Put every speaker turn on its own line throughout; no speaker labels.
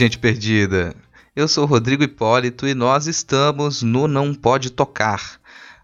Gente perdida. Eu sou Rodrigo Hipólito e nós estamos no Não Pode Tocar.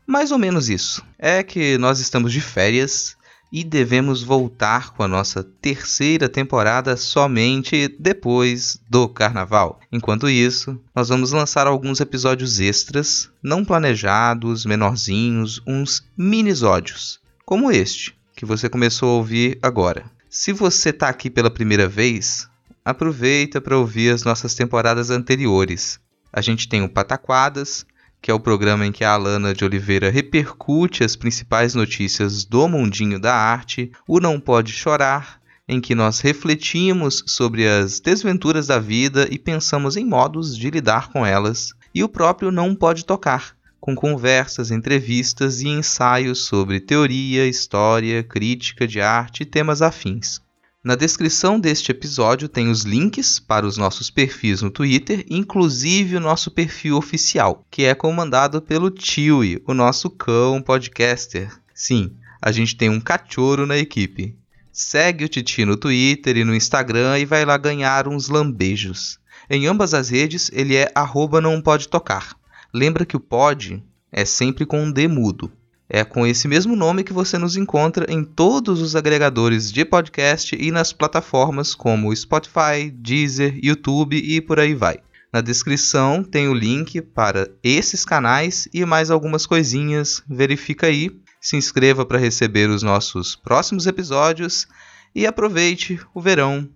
Mais ou menos isso. É que nós estamos de férias e devemos voltar com a nossa terceira temporada somente depois do carnaval. Enquanto isso, nós vamos lançar alguns episódios extras, não planejados, menorzinhos, uns minisódios, como este que você começou a ouvir agora. Se você está aqui pela primeira vez, aproveita para ouvir as nossas temporadas anteriores. A gente tem o Pataquadas, que é o programa em que a Alana de Oliveira repercute as principais notícias do mundinho da arte, o Não Pode Chorar, em que nós refletimos sobre as desventuras da vida e pensamos em modos de lidar com elas, e o próprio Não Pode Tocar, com conversas, entrevistas e ensaios sobre teoria, história, crítica de arte e temas afins. Na descrição deste episódio tem os links para os nossos perfis no Twitter, inclusive o nosso perfil oficial, que é comandado pelo Tiwi, o nosso cão podcaster. Sim, a gente tem um cachorro na equipe. Segue o Titi no Twitter e no Instagram e vai lá ganhar uns lambejos. Em ambas as redes ele é arroba não pode tocar. Lembra que o pod é sempre com um D mudo. É com esse mesmo nome que você nos encontra em todos os agregadores de podcast e nas plataformas como Spotify, Deezer, YouTube e por aí vai. Na descrição tem o link para esses canais e mais algumas coisinhas. Verifica aí, se inscreva para receber os nossos próximos episódios e aproveite o verão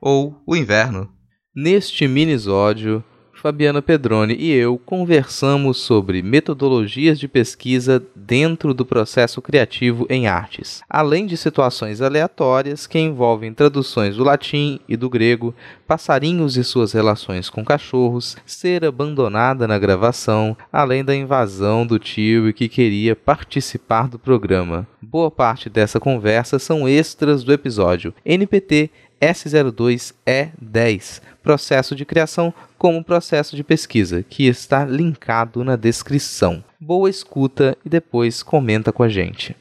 ou o inverno. Neste minisódio, Fabiana Pedroni e eu conversamos sobre metodologias de pesquisa dentro do processo criativo em artes, além de situações aleatórias que envolvem traduções do latim e do grego, passarinhos e suas relações com cachorros, ser abandonada na gravação, além da invasão do tio que queria participar do programa. Boa parte dessa conversa são extras do episódio. NPT S02E10 processo de criação como processo de pesquisa, que está linkado na descrição. Boa escuta e depois comenta com a gente.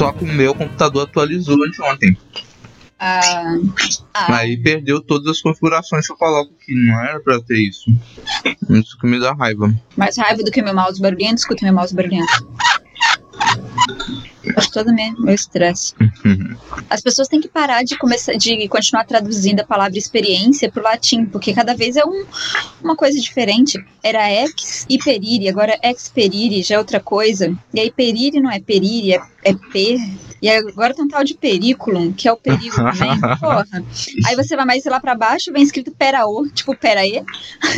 Só que o meu computador atualizou anteontem.
Ah,
ah. Aí perdeu todas as configurações que eu coloco aqui. Não era pra ter isso. Isso que me dá raiva.
Mais raiva do que meu mouse barulhento, escuta meu mouse barulhento. Todo meu estresse. As pessoas têm que parar de começar, de continuar traduzindo a palavra experiência para o latim, porque cada vez é um, uma coisa diferente. Era ex e perire, agora ex perire já é outra coisa. E aí perire não é perire, é, é per. E agora tem um tal de periculum, que é o perigo também. Porra. Aí você vai mais lá para baixo, vem escrito peraô, tipo peraê.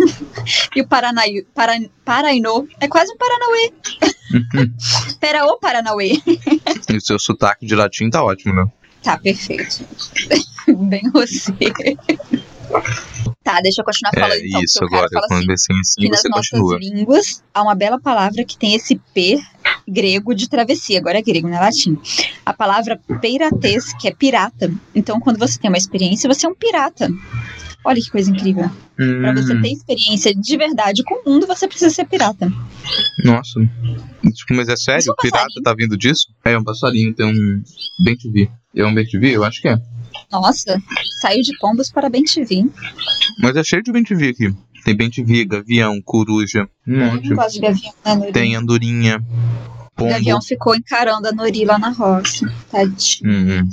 e o Paranaí, para, Parainô é quase um Paranauê. Peraô Paranauê.
e o seu sotaque de latim tá ótimo, né?
Tá, perfeito. Bem você. Tá, deixa eu continuar falando
é,
então.
Isso, agora, quando assim, assim,
que
você
nas
continua.
nossas línguas há uma bela palavra que tem esse P grego de travessia, agora é grego, não é latim. A palavra pirates, que é pirata. Então, quando você tem uma experiência, você é um pirata. Olha que coisa incrível.
Hum.
Para você ter experiência de verdade com o mundo, você precisa ser pirata.
Nossa. Mas é sério?
É um
pirata
passarinho.
tá vindo disso? É um passarinho, tem um Bem TV. É um Bem TV? Eu acho que é.
Nossa, saiu de pombos para bem vir.
Mas é cheio de Bem TV aqui. Tem bem de viga, avião, coruja. Um
Eu
monte.
não gosto de gavião, né?
Tem andorinha.
O
Pombo.
gavião ficou encarando a Nori lá na roça. Tadinho.
Hum,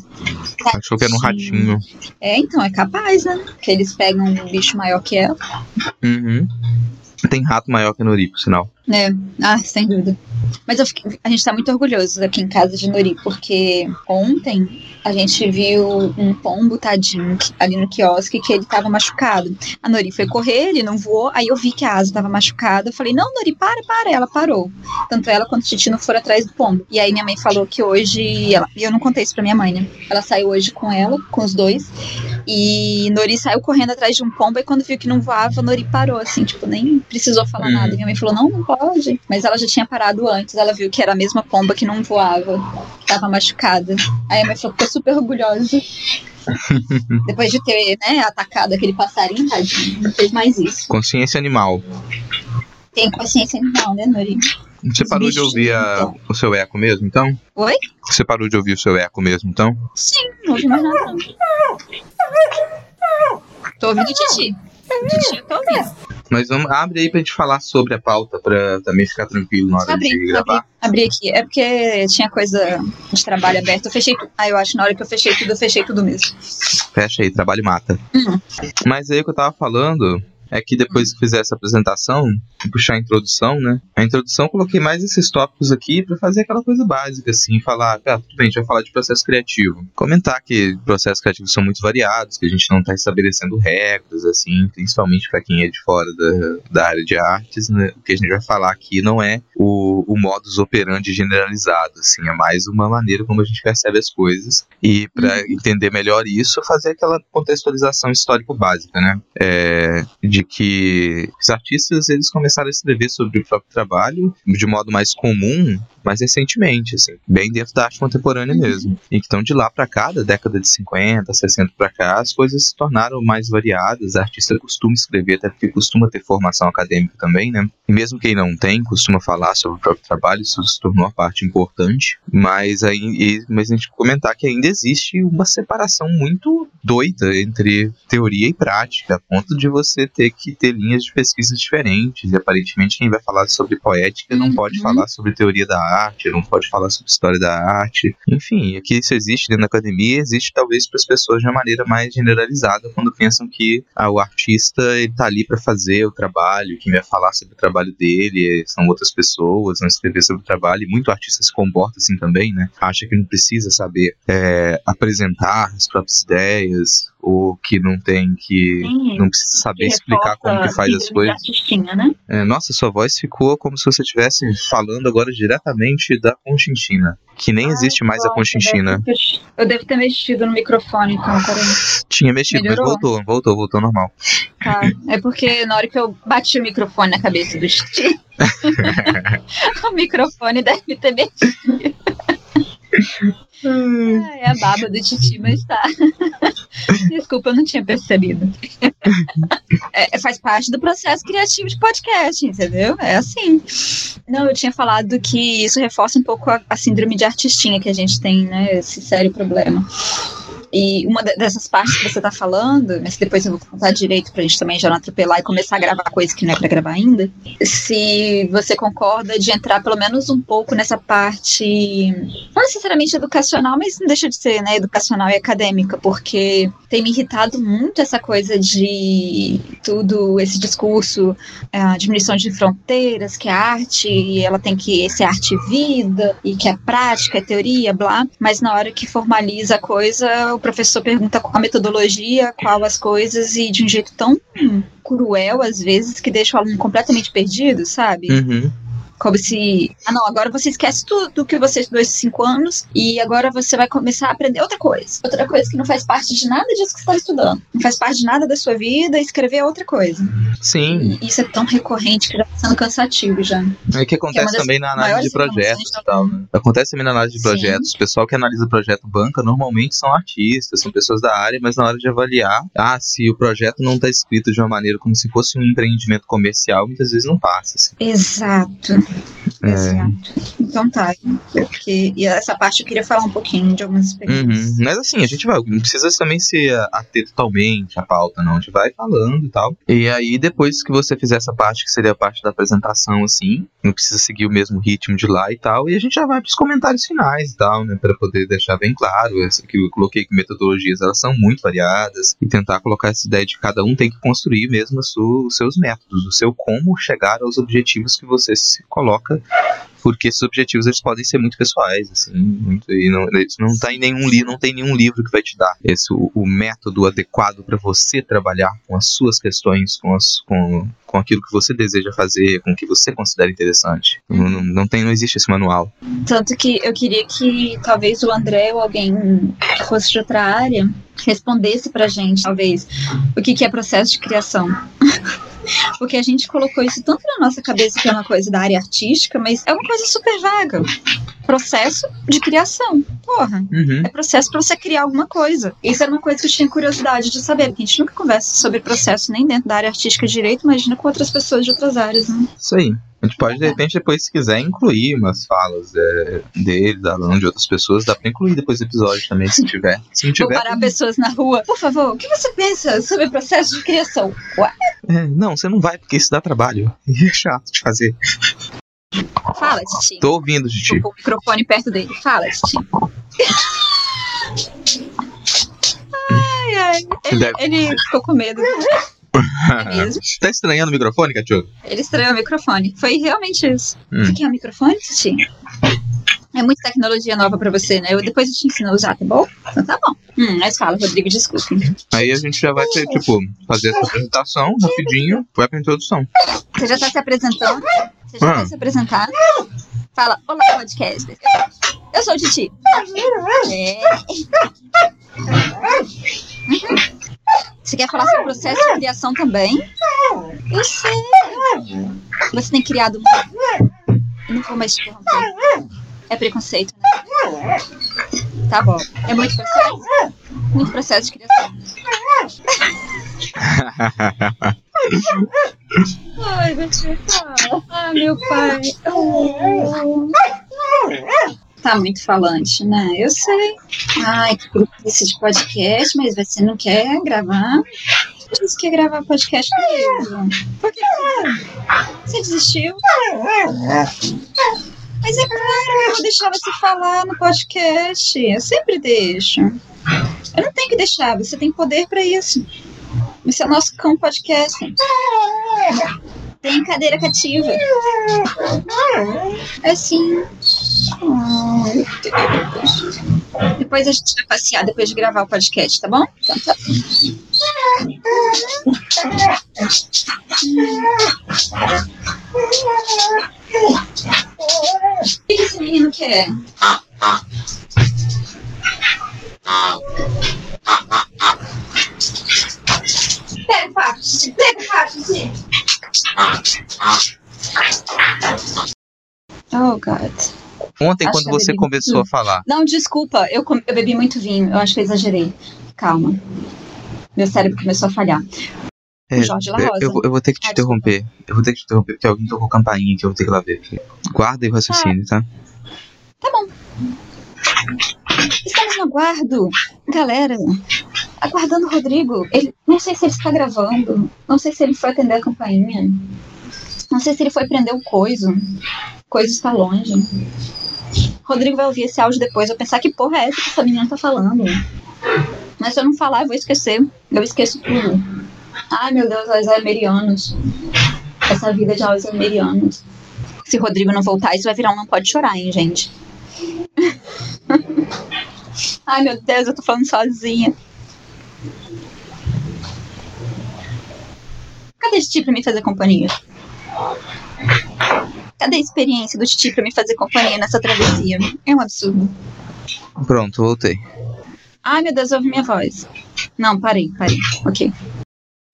achou que era um ratinho.
É, então, é capaz, né? Que eles pegam um bicho maior que ela.
Uhum. Tem rato maior que Nori, por sinal.
É, ah, sem dúvida. Mas fiquei- a gente tá muito orgulhoso aqui em casa de Nori, porque ontem a gente viu um pombo tadinho ali no quiosque que ele tava machucado. A Nori foi correr, ele não voou, aí eu vi que a asa tava machucada. Eu falei, não, Nori, para, para. Ela parou. Tanto ela quanto o Titino foram atrás do pombo. E aí minha mãe falou que hoje. Ela, e eu não contei isso pra minha mãe, né? Ela saiu hoje com ela, com os dois. E Nori saiu correndo atrás de um pombo e quando viu que não voava, Nori parou, assim, tipo, nem precisou falar
Uhum.
nada. E minha mãe falou, não, não pode. Mas ela já tinha parado antes, ela viu que era a mesma pomba que não voava, que tava machucada. Aí a mãe falou, ficou super orgulhosa. Depois de ter, né, atacado aquele passarinho, tadinho, não fez mais isso.
Consciência animal.
Tem consciência animal, né, Nori?
Você
Os
parou de ouvir a-
então.
o seu eco mesmo, então?
Oi?
Você parou de ouvir o seu eco mesmo, então?
Sim, não ouvi mais nada, não. Tô ouvindo o Titi. Titi, eu tô ouvindo.
Mas vamos, abre aí pra gente falar sobre a pauta, pra também ficar tranquilo na hora de
Abri,
gravar.
abri, abri aqui. É porque tinha coisa de trabalho aberto. Eu fechei tudo. Ah, eu acho que na hora que eu fechei tudo, eu fechei tudo mesmo.
Fecha aí, trabalho mata.
Uhum.
Mas aí o que eu tava falando é que depois que fizer essa apresentação, puxar a introdução, né? A introdução eu coloquei mais esses tópicos aqui pra fazer aquela coisa básica, assim, falar, ah, tudo bem, a gente vai falar de processo criativo. Comentar que processos criativos são muito variados, que a gente não tá estabelecendo regras, assim, principalmente pra quem é de fora da, da área de artes, né? O que a gente vai falar aqui não é o, o modus operandi generalizado, assim, é mais uma maneira como a gente percebe as coisas. E pra entender melhor isso, fazer aquela contextualização histórico básica, né? É, de que os artistas eles começaram a escrever sobre o próprio trabalho de modo mais comum, mais recentemente, assim, bem dentro da arte contemporânea mesmo. Então de lá pra cá, da década de 50, 60 pra cá, as coisas se tornaram mais variadas. A artista costuma escrever, até porque costuma ter formação acadêmica também, né? E mesmo quem não tem, costuma falar sobre o próprio trabalho, isso se tornou uma parte importante. Mas aí, e- mas a gente comentar que ainda existe uma separação muito doida entre teoria e prática, a ponto de você ter que ter linhas de pesquisa diferentes. E aparentemente quem vai falar sobre poética não
Uhum.
pode falar sobre teoria da arte, não pode falar sobre história da arte. Enfim, aqui isso existe dentro da academia, existe talvez para as pessoas de uma maneira mais generalizada quando pensam que ah, o artista ele tá ali para fazer o trabalho, quem vai falar sobre o trabalho dele são outras pessoas, não escrever sobre o trabalho. E muito artista se comporta assim também, né? Acha que não precisa saber é, apresentar as próprias ideias ou que não tem que
Sim,
não precisa saber explicar como que faz as coisas.
Né?
É, nossa, sua voz ficou como se você estivesse falando agora diretamente da Conchinchina. Que nem existe mais a Conchinchina.
Eu devo ter mexido no microfone, então, peraí.
Tinha mexido, mas
Melhorou?
voltou, voltou, voltou normal.
Tá. É porque na hora que eu bati o microfone na cabeça do Titi, o microfone deve ter mexido. É a baba do Titi, mas tá. Desculpa, eu não tinha percebido. É, faz parte do processo criativo de podcast, entendeu? É assim. Não, eu tinha falado que isso reforça um pouco a, a síndrome de artistinha que a gente tem, né? Esse sério problema. E uma de- dessas partes que você tá falando, mas depois eu vou contar direito pra gente também já não atropelar e começar a gravar coisa que não é pra gravar ainda. Se você concorda de entrar pelo menos um pouco nessa parte, não necessariamente educacional, mas não deixa de ser, né, educacional e acadêmica, porque tem me irritado muito essa coisa de tudo, esse discurso, a diminuição de fronteiras, que a arte, e ela tem que ser arte e vida, e que a prática é teoria, blá, mas na hora que formaliza a coisa, o professor pergunta qual a metodologia, qual as coisas, e de um jeito tão cruel, às vezes, que deixa o aluno completamente perdido, sabe?
Uhum.
Como se. Ah, não, agora você esquece tudo que você estudou esses cinco anos e agora você vai começar a aprender outra coisa. Outra coisa que não faz parte de nada disso que você está estudando. Não faz parte de nada da sua vida, escrever é outra coisa.
Sim.
E isso é tão recorrente que já está sendo cansativo já.
É que acontece
das
também na análise de projetos e tal. né? Acontece também na análise de
Sim.
projetos. O pessoal que analisa projeto banca normalmente são artistas, são pessoas da área, mas na hora de avaliar, ah, se o projeto não está escrito de uma maneira como se fosse um empreendimento comercial, muitas vezes não passa. assim.
Exato. Exato. Então tá. Porque, e essa parte eu queria falar um pouquinho de algumas experiências.
Uhum. Mas assim, a gente vai, não precisa também se ater totalmente à pauta, não. A gente vai falando e tal. E aí, depois que você fizer essa parte, que seria a parte da apresentação, assim, não precisa seguir o mesmo ritmo de lá e tal. E a gente já vai pros comentários finais e tal, né? Pra poder deixar bem claro. Essa que eu coloquei que metodologias elas são muito variadas. E tentar colocar essa ideia de que cada um tem que construir mesmo os seus métodos, o seu como chegar aos objetivos que você se coloca porque esses objetivos eles podem ser muito pessoais, assim, muito, e não, não tá em nenhum livro, não tem nenhum livro que vai te dar esse o, o método adequado para você trabalhar com as suas questões, com, as, com, com aquilo que você deseja fazer, com o que você considera interessante. Não, não, não, tem, não existe esse manual.
Tanto que eu queria que talvez o André ou alguém que fosse de outra área respondesse pra gente, talvez, o que, que é processo de criação. Porque a gente colocou isso tanto na nossa cabeça que é uma coisa da área artística, mas é uma coisa super vaga. Processo de criação. Porra,
uhum.
é processo para você criar alguma coisa. Isso era uma coisa que eu tinha curiosidade de saber, porque a gente nunca conversa sobre processo nem dentro da área artística direito, imagina com outras pessoas de outras áreas, né?
Isso aí. A gente pode, de repente, depois, se quiser, incluir umas falas é, dele, da Alan, de outras pessoas. Dá pra incluir depois do episódio também, se tiver. Se não tiver.
Vou parar pessoas na rua. Por favor, o que você pensa sobre o processo de criação? Ué?
É, não, você não vai, porque isso dá trabalho. E é chato de fazer.
Fala, Titi.
Tô ouvindo, Titi.
O microfone perto dele. Fala, Titi. ai, ai. Ele, deve... ele ficou com medo.
É tá estranhando o microfone, Cachorro?
Ele estranhou o microfone. Foi realmente isso. Hum. Você quer um microfone, Titi? É muita tecnologia nova pra você, né? Eu, depois eu te ensino a usar, tá bom? Então tá bom. Hum, mas fala, Rodrigo, desculpe.
Aí a gente já vai ter, tipo, fazer essa apresentação rapidinho, vai pra introdução.
Você já tá se apresentando? Você já ah. vai se apresentar? Fala, olá, podcast. Eu sou o Titi. É. Uhum. Você quer falar sobre o processo de criação também? Eu sei. Você tem criado. Eu não vou mais te interromper. É preconceito, né? Tá bom. É muito processo? Muito processo de criação. Ai, pai. Ai, meu pai. Oh. Tá muito falante, né? Eu sei. Ai, que desse de podcast, mas você não quer gravar? Você disse que ia gravar podcast comigo. Por que você desistiu? Mas é claro que eu vou deixar você falar no podcast. Eu sempre deixo. Eu não tenho que deixar, você tem poder para isso. Esse é o nosso cão podcast. Tem cadeira cativa. É assim. Depois a gente vai passear depois de gravar o podcast, tá bom? Então tá. O que esse menino quer? Pega o fato, pega o sim. Oh, God.
Ontem, acho quando você começou muito... a falar.
Não, desculpa, eu, eu bebi muito vinho, eu acho que eu exagerei. Calma. Meu cérebro começou a falhar.
É, Jorge La Rosa. Eu, eu, vou ter que te ah, interromper. Eu vou ter que te interromper porque alguém tocou campainha que eu vou ter que ir lá ver. Guarda aí o raciocínio, tá?
Tá bom. Estamos no aguardo, galera. Aguardando o Rodrigo. Ele, não sei se ele está gravando. Não sei se ele foi atender a campainha. Não sei se ele foi prender o coiso. O coiso está longe. Rodrigo vai ouvir esse áudio depois. Eu pensar que porra é essa que essa menina tá falando. Mas se eu não falar, eu vou esquecer. Eu esqueço tudo. Ai, meu Deus, alzheimerianos. Essa vida de alzheimerianos. Se Rodrigo não voltar, isso vai virar um não pode chorar, hein, gente. Ai, meu Deus, eu tô falando sozinha. Cadê esse Titi pra me fazer companhia? Cadê a experiência do Titi pra me fazer companhia nessa travessia? É um absurdo.
Pronto, voltei.
Ai, meu Deus, ouve minha voz. Não, parei, parei. Ok.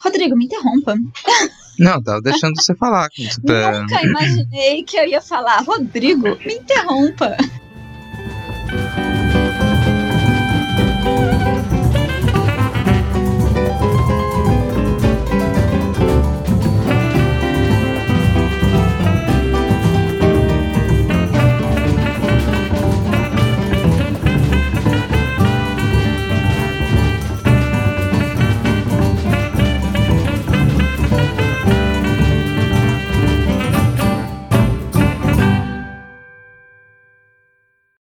Rodrigo, me interrompa.
Não, tava deixando você falar.
Nunca imaginei que eu ia falar, Rodrigo, me interrompa.